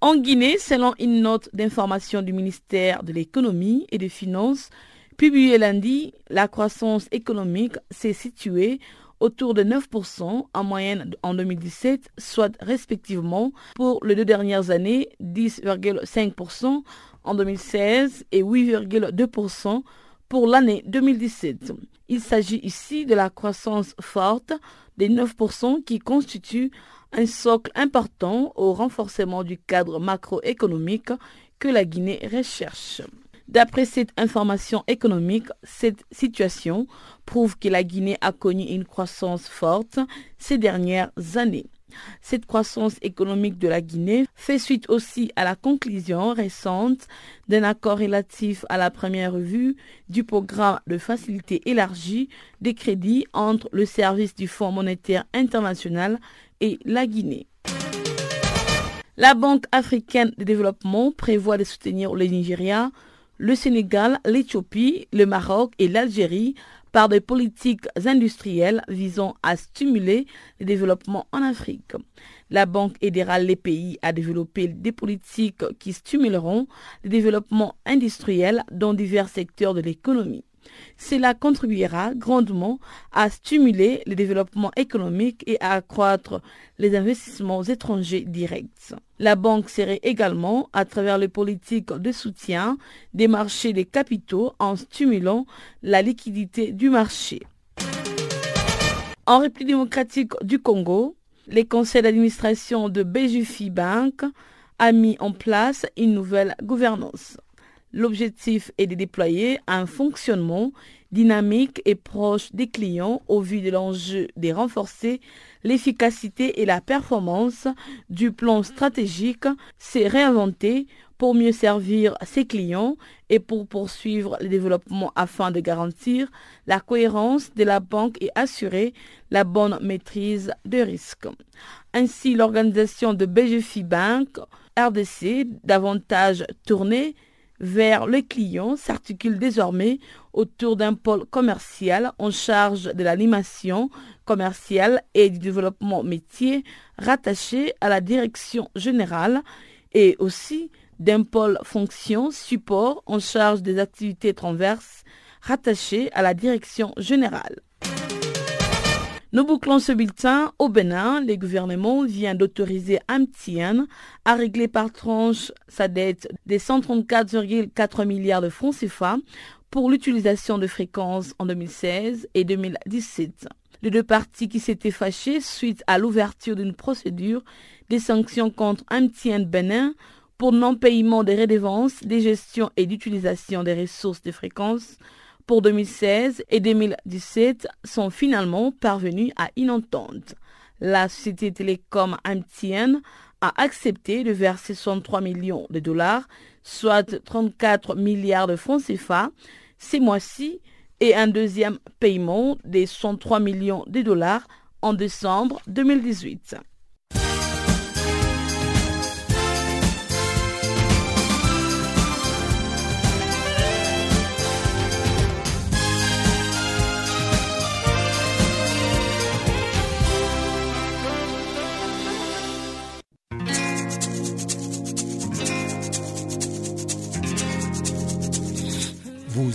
En Guinée, selon une note d'information du ministère de l'économie et des finances publiée lundi, la croissance économique s'est située autour de 9% en moyenne en 2017, soit respectivement pour les deux dernières années 10,5% en 2016 et 8,2% pour l'année 2017. Il s'agit ici de la croissance forte des 9% qui constitue un socle important au renforcement du cadre macroéconomique que la Guinée recherche. D'après cette information économique, cette situation prouve que la Guinée a connu une croissance forte ces dernières années. Cette croissance économique de la Guinée fait suite aussi à la conclusion récente d'un accord relatif à la première revue du programme de facilité élargie des crédits entre le service du Fonds monétaire international et la Guinée. La Banque africaine de développement prévoit de soutenir le Nigeria le Sénégal, l'Éthiopie, le Maroc et l'Algérie par des politiques industrielles visant à stimuler le développement en Afrique. La Banque aidera les pays à développer des politiques qui stimuleront le développement industriel dans divers secteurs de l'économie. Cela contribuera grandement à stimuler le développement économique et à accroître les investissements étrangers directs. La banque serait également, à travers les politiques de soutien des marchés des capitaux, en stimulant la liquidité du marché. En République démocratique du Congo, les conseils d'administration de Bejufi Bank a mis en place une nouvelle gouvernance. L'objectif est de déployer un fonctionnement dynamique et proche des clients au vu de l'enjeu de renforcer l'efficacité et la performance du plan stratégique, c'est réinventer pour mieux servir ses clients et pour poursuivre le développement afin de garantir la cohérence de la banque et assurer la bonne maîtrise des risques. Ainsi, l'organisation de BGFI Bank RDC, davantage tournée vers le client s'articule désormais autour d'un pôle commercial en charge de l'animation commerciale et du développement métier rattaché à la direction générale et aussi d'un pôle fonction support en charge des activités transverses rattachées à la direction générale. Nous bouclons ce bulletin au Bénin. Le gouvernement vient d'autoriser Amtian à régler par tranche sa dette des 134,4 milliards de francs CFA pour l'utilisation de fréquences en 2016 et 2017. Les deux parties qui s'étaient fâchées suite à l'ouverture d'une procédure des sanctions contre Amtian Bénin pour non-paiement des redevances, des gestions et d'utilisation des ressources de fréquences pour 2016 et 2017 sont finalement parvenus à une entente. La société télécom MTN a accepté de verser 63 millions de dollars, soit 34 milliards de francs CFA, ces mois-ci, et un deuxième paiement des 103 millions de dollars en décembre 2018.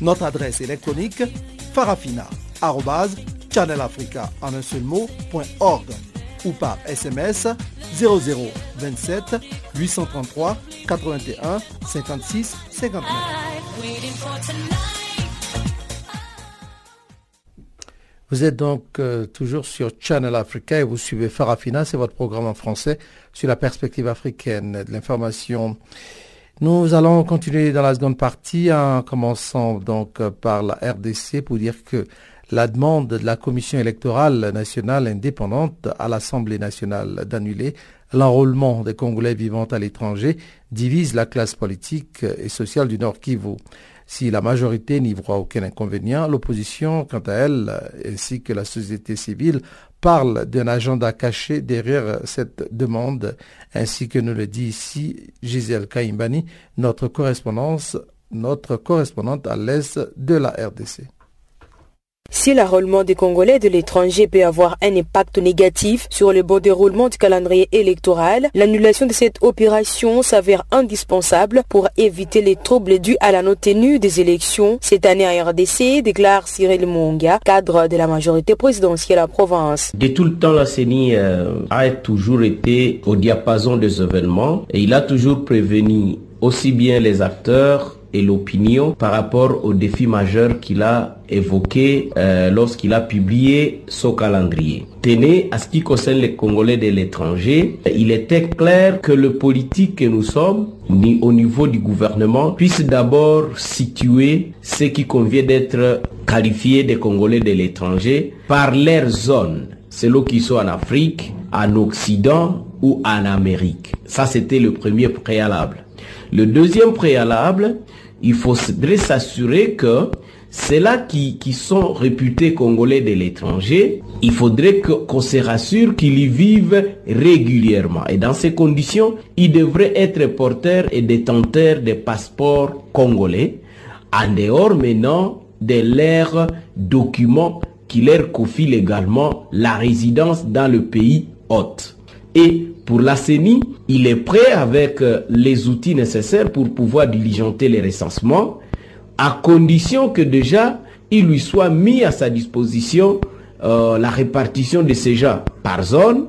Notre adresse électronique farafina.channelafrica en un seul ou par SMS 0027 833 81 56 59. Vous êtes donc euh, toujours sur Channel Africa et vous suivez Farafina, c'est votre programme en français sur la perspective africaine de l'information nous allons continuer dans la seconde partie en commençant donc par la RDC pour dire que la demande de la Commission électorale nationale indépendante à l'Assemblée nationale d'annuler l'enrôlement des Congolais vivant à l'étranger divise la classe politique et sociale du Nord Kivu. Si la majorité n'y voit aucun inconvénient, l'opposition, quant à elle, ainsi que la société civile, parle d'un agenda caché derrière cette demande, ainsi que nous le dit ici Gisèle Kaimbani, notre correspondante à l'est de la RDC. Si l'enrôlement des Congolais de l'étranger peut avoir un impact négatif sur le bon déroulement du calendrier électoral, l'annulation de cette opération s'avère indispensable pour éviter les troubles dus à la non-tenue des élections cette année à RDC, déclare Cyril Monga, cadre de la majorité présidentielle à province. De tout le temps, la CENI euh, a toujours été au diapason des événements et il a toujours prévenu aussi bien les acteurs et l'opinion par rapport au défi majeur qu'il a évoqué euh, lorsqu'il a publié son calendrier. Tenez, à ce qui concerne les Congolais de l'étranger, il était clair que le politique que nous sommes, ni au niveau du gouvernement, puisse d'abord situer ce qui convient d'être qualifié des Congolais de l'étranger par leur zone, selon qu'ils sont en Afrique, en Occident ou en Amérique. Ça, c'était le premier préalable. Le deuxième préalable, il faudrait s'assurer que ceux-là qui, sont réputés congolais de l'étranger, il faudrait qu'on se rassure qu'ils y vivent régulièrement. Et dans ces conditions, ils devraient être porteurs et détenteurs des passeports congolais, en dehors maintenant de leurs documents qui leur confient légalement la résidence dans le pays hôte. Et pour la CENI, il est prêt avec euh, les outils nécessaires pour pouvoir diligenter les recensements, à condition que déjà il lui soit mis à sa disposition euh, la répartition de ces gens par zone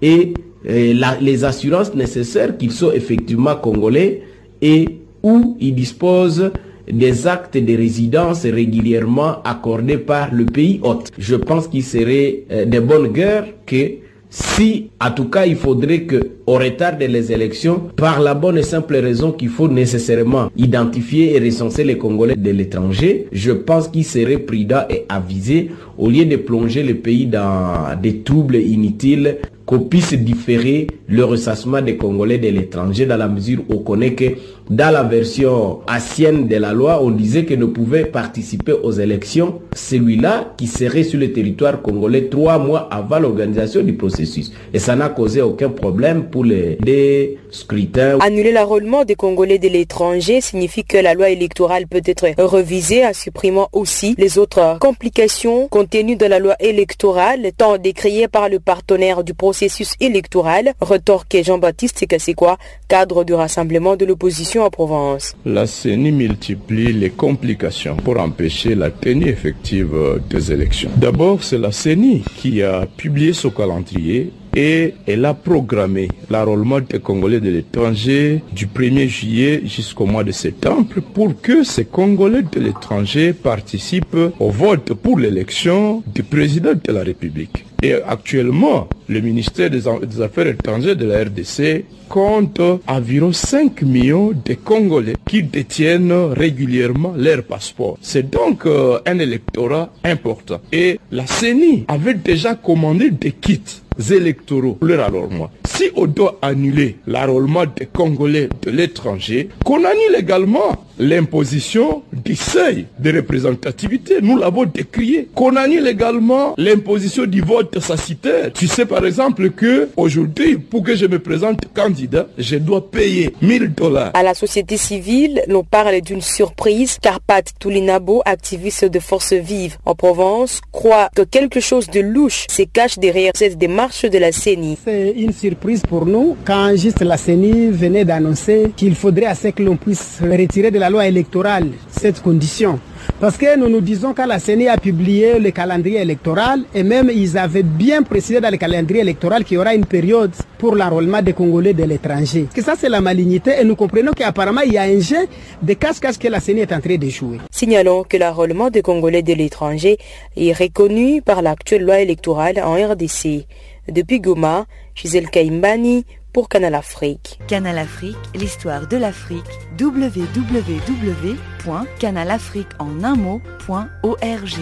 et, les assurances nécessaires qu'ils sont effectivement congolais et où ils disposent des actes de résidence régulièrement accordés par le pays hôte. Je pense qu'il serait euh, de bonne guerre que si, en tout cas, il faudrait que, au retard des élections, par la bonne et simple raison qu'il faut nécessairement identifier et recenser les Congolais de l'étranger, je pense qu'il serait prudent et avisé, au lieu de plonger le pays dans des troubles inutiles, qu'on puisse différer le recensement des Congolais de l'étranger dans la mesure où on connaît que Dans la version ancienne de la loi, on disait que ne pouvait participer aux élections celui-là qui serait sur le territoire congolais trois mois avant l'organisation du processus. Et ça n'a causé aucun problème pour les, les scrutins. Annuler l'enrôlement des Congolais de l'étranger signifie que la loi électorale peut être révisée en supprimant aussi les autres complications contenues dans la loi électorale, tant décriées par le partenaire du processus électoral, retorque Jean-Baptiste Kassekwa, cadre du rassemblement de l'opposition en Provence. La CENI multiplie les complications pour empêcher la tenue effective des élections. D'abord, c'est la CENI qui a publié ce calendrier et elle a programmé l'enrôlement des Congolais de l'étranger du 1er juillet jusqu'au mois de septembre pour que ces Congolais de l'étranger participent au vote pour l'élection du président de la République. Et actuellement, le ministère des Affaires étrangères de la RDC compte environ 5 millions de Congolais qui détiennent régulièrement leur passeport. C'est donc euh, un électorat important. Et la CENI avait déjà commandé des kits électoraux leur enrôlement. Si on doit annuler l'enrôlement des Congolais de l'étranger, qu'on annule également l'imposition du seuil de représentativité. Nous l'avons décrié. Qu'on annule également l'imposition du vote censitaire. Tu sais par exemple que aujourd'hui, pour que je me présente candidat, je dois payer 1000 dollars. À la société civile, l'on parle d'une surprise car Pat Toulinabo, activiste de Force Vive en Provence, croit que quelque chose de louche se cache derrière cette démarche de la CENI. C'est une surprise pour nous quand juste la CENI venait d'annoncer qu'il faudrait assez que l'on puisse retirer de la loi électorale cette condition. Parce que nous nous disons quand la CENI a publié le calendrier électoral et même ils avaient bien précisé dans le calendrier électoral qu'il y aura une période pour l'enrôlement des Congolais de l'étranger. Que ça c'est la malignité et nous comprenons qu'apparemment il y a un jeu de cache-cache que la CENI est en train de jouer. Signalons que l'enrôlement des Congolais de l'étranger est reconnu par l'actuelle loi électorale en RDC. Depuis Goma, Gisèle Kaimbani pour Canal Afrique. Canal Afrique, l'histoire de l'Afrique, www.canalafriqueenunmot.org.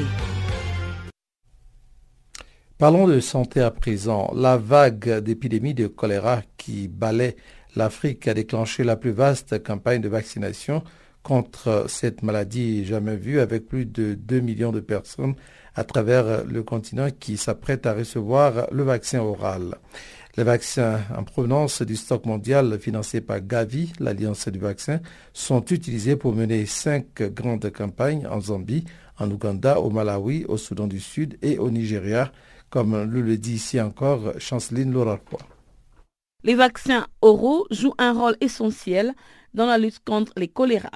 Parlons de santé à présent. La vague d'épidémie de choléra qui balaie l'Afrique a déclenché la plus vaste campagne de vaccination contre cette maladie jamais vue avec plus de 2 millions de personnes à travers le continent qui s'apprêtent à recevoir le vaccin oral. Les vaccins en provenance du stock mondial financé par Gavi, l'Alliance du vaccin, sont utilisés pour mener cinq grandes campagnes en Zambie, en Ouganda, au Malawi, au Soudan du Sud et au Nigeria, comme le dit ici encore Chanceline Lorarquois. Les vaccins oraux jouent un rôle essentiel dans la lutte contre les choléra.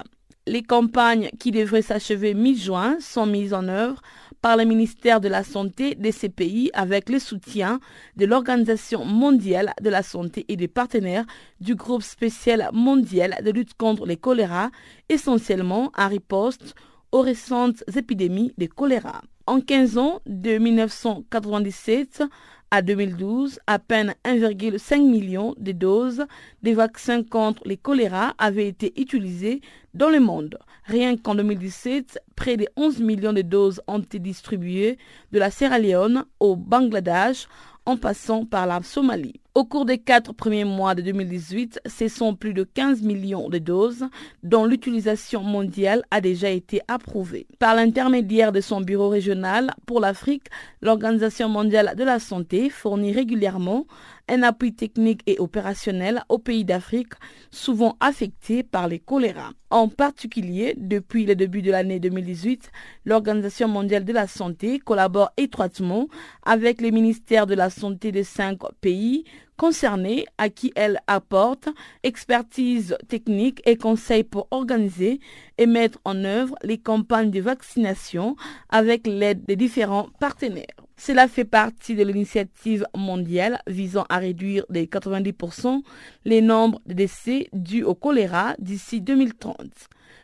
Les campagnes qui devraient s'achever mi-juin sont mises en œuvre par le ministère de la Santé de ces pays avec le soutien de l'Organisation mondiale de la santé et des partenaires du groupe spécial mondial de lutte contre les choléra, essentiellement en riposte aux récentes épidémies de choléra. En 15 ans, de 1997 à 2012, à peine 1,5 million de doses des vaccins contre les choléra avaient été utilisées dans le monde. Rien qu'en 2017, près de 11 millions de doses ont été distribuées de la Sierra Leone au Bangladesh en passant par la Somalie. Au cours des quatre premiers mois de 2018, ce sont plus de 15 millions de doses dont l'utilisation mondiale a déjà été approuvée. Par l'intermédiaire de son bureau régional pour l'Afrique, l'Organisation mondiale de la santé fournit régulièrement un appui technique et opérationnel aux pays d'Afrique souvent affectés par les choléra. En particulier, depuis le début de l'année 2018, l'Organisation mondiale de la santé collabore étroitement avec les ministères de la santé de cinq pays concernés à qui elle apporte expertise technique et conseils pour organiser et mettre en œuvre les campagnes de vaccination avec l'aide des différents partenaires. Cela fait partie de l'initiative mondiale visant à réduire de 90% les nombres de décès dus au choléra d'ici 2030.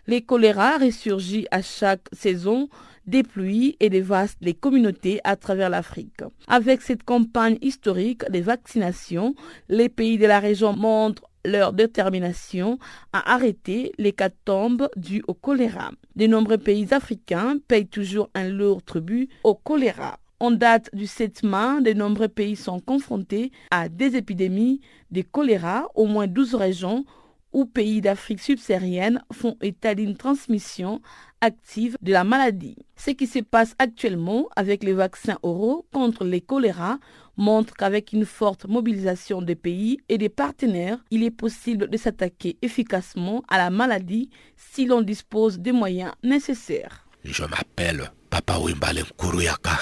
Les choléra ressurgit à chaque saison des pluies et dévastent les communautés à travers l'Afrique. Avec cette campagne historique de vaccination, les pays de la région montrent leur détermination à arrêter les tombes dues au choléra. De nombreux pays africains payent toujours un lourd tribut au choléra. En date du 7 mai, de nombreux pays sont confrontés à des épidémies de choléra. Au moins 12 régions ou pays d'Afrique subsaharienne font état d'une transmission active de la maladie. Ce qui se passe actuellement avec les vaccins oraux contre les choléra montre qu'avec une forte mobilisation des pays et des partenaires, il est possible de s'attaquer efficacement à la maladie si l'on dispose des moyens nécessaires. Je m'appelle Papa Wimbale Kuruyaka.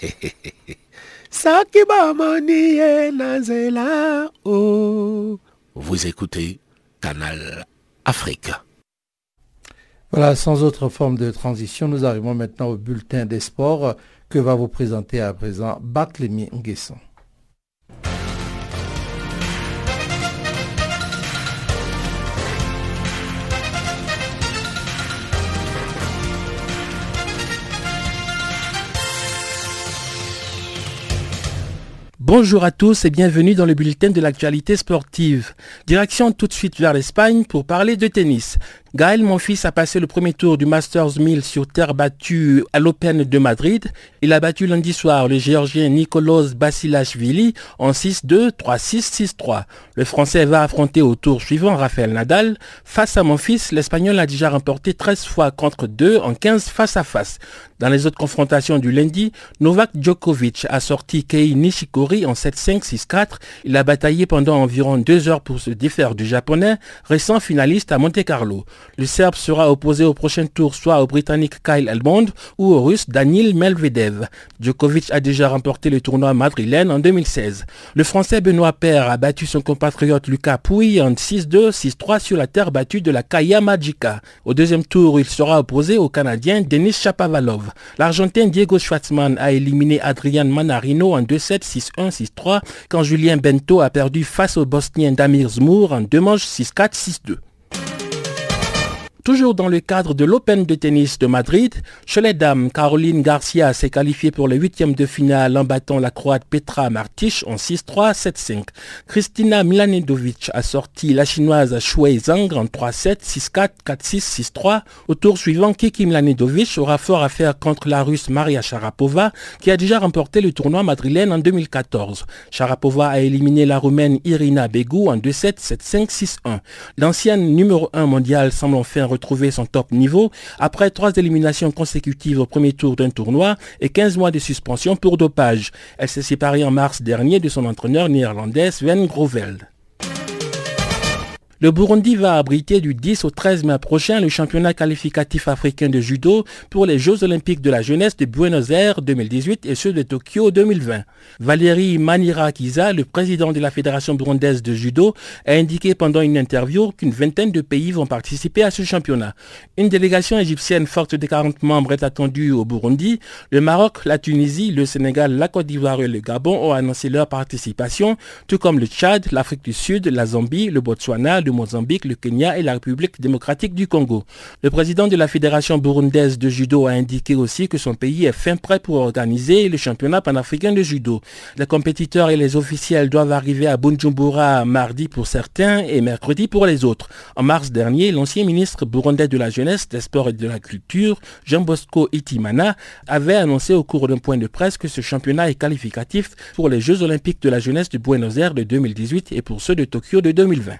<laughs> Vous écoutez Canal Afrique. Voilà, sans autre forme de transition, nous arrivons maintenant au bulletin des sports que va vous présenter à présent Barthélemy Nguesson. Bonjour à tous et bienvenue dans le bulletin de l'actualité sportive. Direction tout de suite vers l'Espagne pour parler de tennis. Gaël Monfils a passé le premier tour du Masters 1000 sur terre battue à l'Open de Madrid. Il a battu lundi soir le Géorgien Nicolas Basilashvili en 6-2, 3-6, 6-3. Le Français va affronter au tour suivant Rafael Nadal. Face à Monfils, l'Espagnol a déjà remporté 13 fois contre 2 en 15 face à face. Dans les autres confrontations du lundi, Novak Djokovic a sorti Kei Nishikori en 7-5, 6-4. Il a bataillé pendant environ deux heures pour se défaire du japonais, récent finaliste à Monte Carlo. Le Serbe sera opposé au prochain tour soit au Britannique Kyle Elmond ou au Russe Daniil Melvedev. Djokovic a déjà remporté le tournoi madrilène en 2016. Le Français Benoît Paire a battu son compatriote Lucas Pouille en 6-2, 6-3 sur la terre battue de la Kaya Magica. Au deuxième tour, il sera opposé au Canadien Denis Chapovalov. L'Argentin Diego Schwartzmann a éliminé Adrian Manarino en 2-7, 6-1, 6-3 quand Julien Bento a perdu face au Bosnien Damir Zmour en deux manches 6-4, 6-2. Toujours dans le cadre de l'Open de tennis de Madrid, chez les dames, Caroline Garcia s'est qualifiée pour le huitième de finale en battant la Croate Petra Martic en 6-3, 7-5. Kristina Milanedovic a sorti la Chinoise Shui Zhang en 3-7, 6-4, 4-6, 6-3. Au tour suivant, Kiki Milanedovic aura fort à faire contre la Russe Maria Sharapova, qui a déjà remporté le tournoi madrilène en 2014. Sharapova a éliminé la Roumaine Irina Begu en 2-7, 7-5, 6-1. L'ancienne numéro 1 mondiale semble en faire retrouver son top niveau après trois éliminations consécutives au premier tour d'un tournoi et 15 mois de suspension pour dopage. Elle s'est séparée en mars dernier de son entraîneur néerlandais Sven Groveld. Le Burundi va abriter du 10 au 13 mai prochain le championnat qualificatif africain de judo pour les Jeux olympiques de la jeunesse de Buenos Aires 2018 et ceux de Tokyo 2020. Valérie Manira Kiza, le président de la Fédération burundaise de judo, a indiqué pendant une interview qu'une vingtaine de pays vont participer à ce championnat. Une délégation égyptienne forte de 40 membres est attendue au Burundi. Le Maroc, la Tunisie, le Sénégal, la Côte d'Ivoire et le Gabon ont annoncé leur participation, tout comme le Tchad, l'Afrique du Sud, la Zambie, le Botswana, le Mozambique, le Kenya et la République démocratique du Congo. Le président de la Fédération burundaise de judo a indiqué aussi que son pays est fin prêt pour organiser le championnat panafricain de judo. Les compétiteurs et les officiels doivent arriver à Bujumbura mardi pour certains et mercredi pour les autres. En mars dernier, l'ancien ministre burundais de la jeunesse, des sports et de la culture, Jean Bosco Itimana, avait annoncé au cours d'un point de presse que ce championnat est qualificatif pour les Jeux olympiques de la jeunesse de Buenos Aires de 2018 et pour ceux de Tokyo de 2020.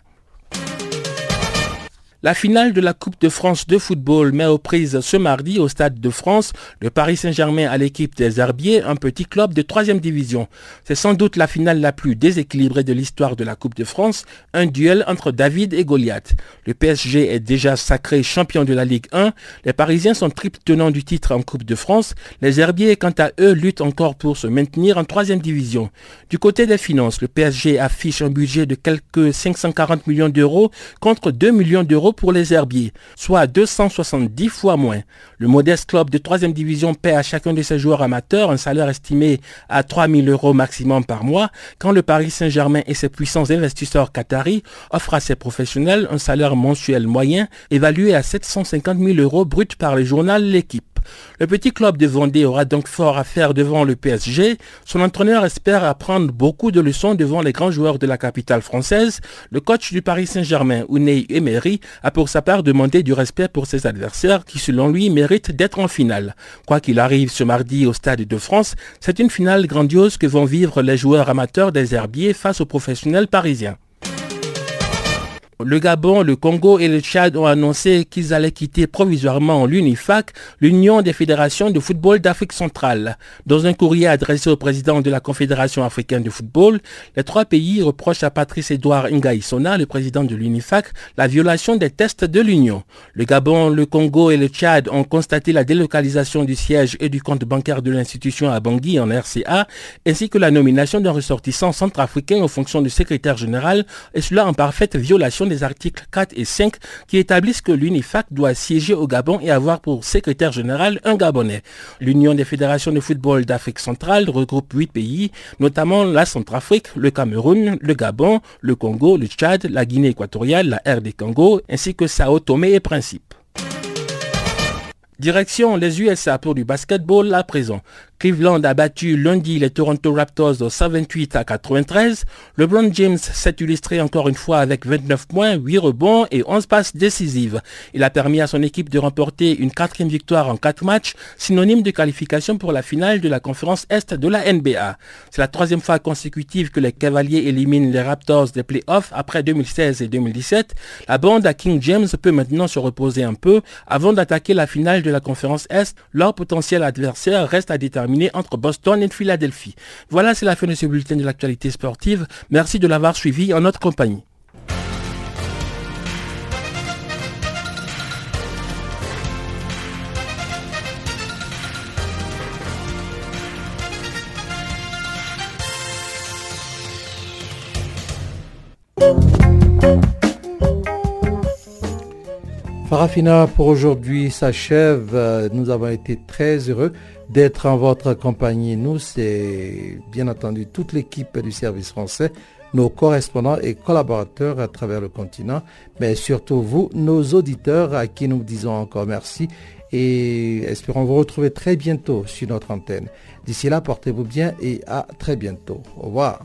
La finale de la Coupe de France de football met aux prises ce mardi au Stade de France le Paris Saint-Germain à l'équipe des Herbiers, un petit club de 3 division. C'est sans doute la finale la plus déséquilibrée de l'histoire de la Coupe de France, un duel entre David et Goliath. Le PSG est déjà sacré champion de la Ligue 1, les Parisiens sont triple tenants du titre en Coupe de France, les Herbiers quant à eux luttent encore pour se maintenir en 3 division. Du côté des finances, le PSG affiche un budget de quelques 540 millions d'euros contre 2 millions d'euros pour les herbiers, soit 270 fois moins. Le modeste club de 3 division paie à chacun de ses joueurs amateurs un salaire estimé à 3 000 euros maximum par mois, quand le Paris Saint-Germain et ses puissants investisseurs qataris offrent à ses professionnels un salaire mensuel moyen évalué à 750 000 euros brut par le journal L'équipe. Le petit club de Vendée aura donc fort à faire devant le PSG. Son entraîneur espère apprendre beaucoup de leçons devant les grands joueurs de la capitale française. Le coach du Paris Saint-Germain, Unai Emery, a pour sa part demandé du respect pour ses adversaires qui, selon lui, méritent d'être en finale. Quoi qu'il arrive ce mardi au Stade de France, c'est une finale grandiose que vont vivre les joueurs amateurs des Herbiers face aux professionnels parisiens. Le Gabon, le Congo et le Tchad ont annoncé qu'ils allaient quitter provisoirement l'UNIFAC, l'Union des fédérations de football d'Afrique centrale. Dans un courrier adressé au président de la Confédération africaine de football, les trois pays reprochent à Patrice Edouard Ngaïsona, le président de l'UNIFAC, la violation des tests de l'Union. Le Gabon, le Congo et le Tchad ont constaté la délocalisation du siège et du compte bancaire de l'institution à Bangui en RCA, ainsi que la nomination d'un ressortissant centrafricain aux fonctions de secrétaire général, et cela en parfaite violation articles 4 et 5 qui établissent que l'UNIFAC doit siéger au Gabon et avoir pour secrétaire général un Gabonais. L'Union des fédérations de football d'Afrique centrale regroupe huit pays, notamment la Centrafrique, le Cameroun, le Gabon, le Congo, le Tchad, la Guinée équatoriale, la RD Congo, ainsi que Sao Tomé et Principe. Direction les USA pour du basketball à présent. Cleveland a battu lundi les Toronto Raptors de 128 à 93. LeBron James s'est illustré encore une fois avec 29 points, 8 rebonds et 11 passes décisives. Il a permis à son équipe de remporter une quatrième victoire en quatre matchs, synonyme de qualification pour la finale de la conférence Est de la NBA. C'est la troisième fois consécutive que les Cavaliers éliminent les Raptors des playoffs après 2016 et 2017. La bande à King James peut maintenant se reposer un peu avant d'attaquer la finale de la conférence Est. Leur potentiel adversaire reste à déterminer entre Boston et Philadelphie. Voilà, c'est la fin de ce bulletin de l'actualité sportive. Merci de l'avoir suivi en notre compagnie. Farafina pour aujourd'hui s'achève. Nous avons été très heureux d'être en votre compagnie. Nous, c'est bien entendu toute l'équipe du service français, nos correspondants et collaborateurs à travers le continent, mais surtout vous, nos auditeurs, à qui nous disons encore merci et espérons vous retrouver très bientôt sur notre antenne. D'ici là, portez-vous bien et à très bientôt. Au revoir.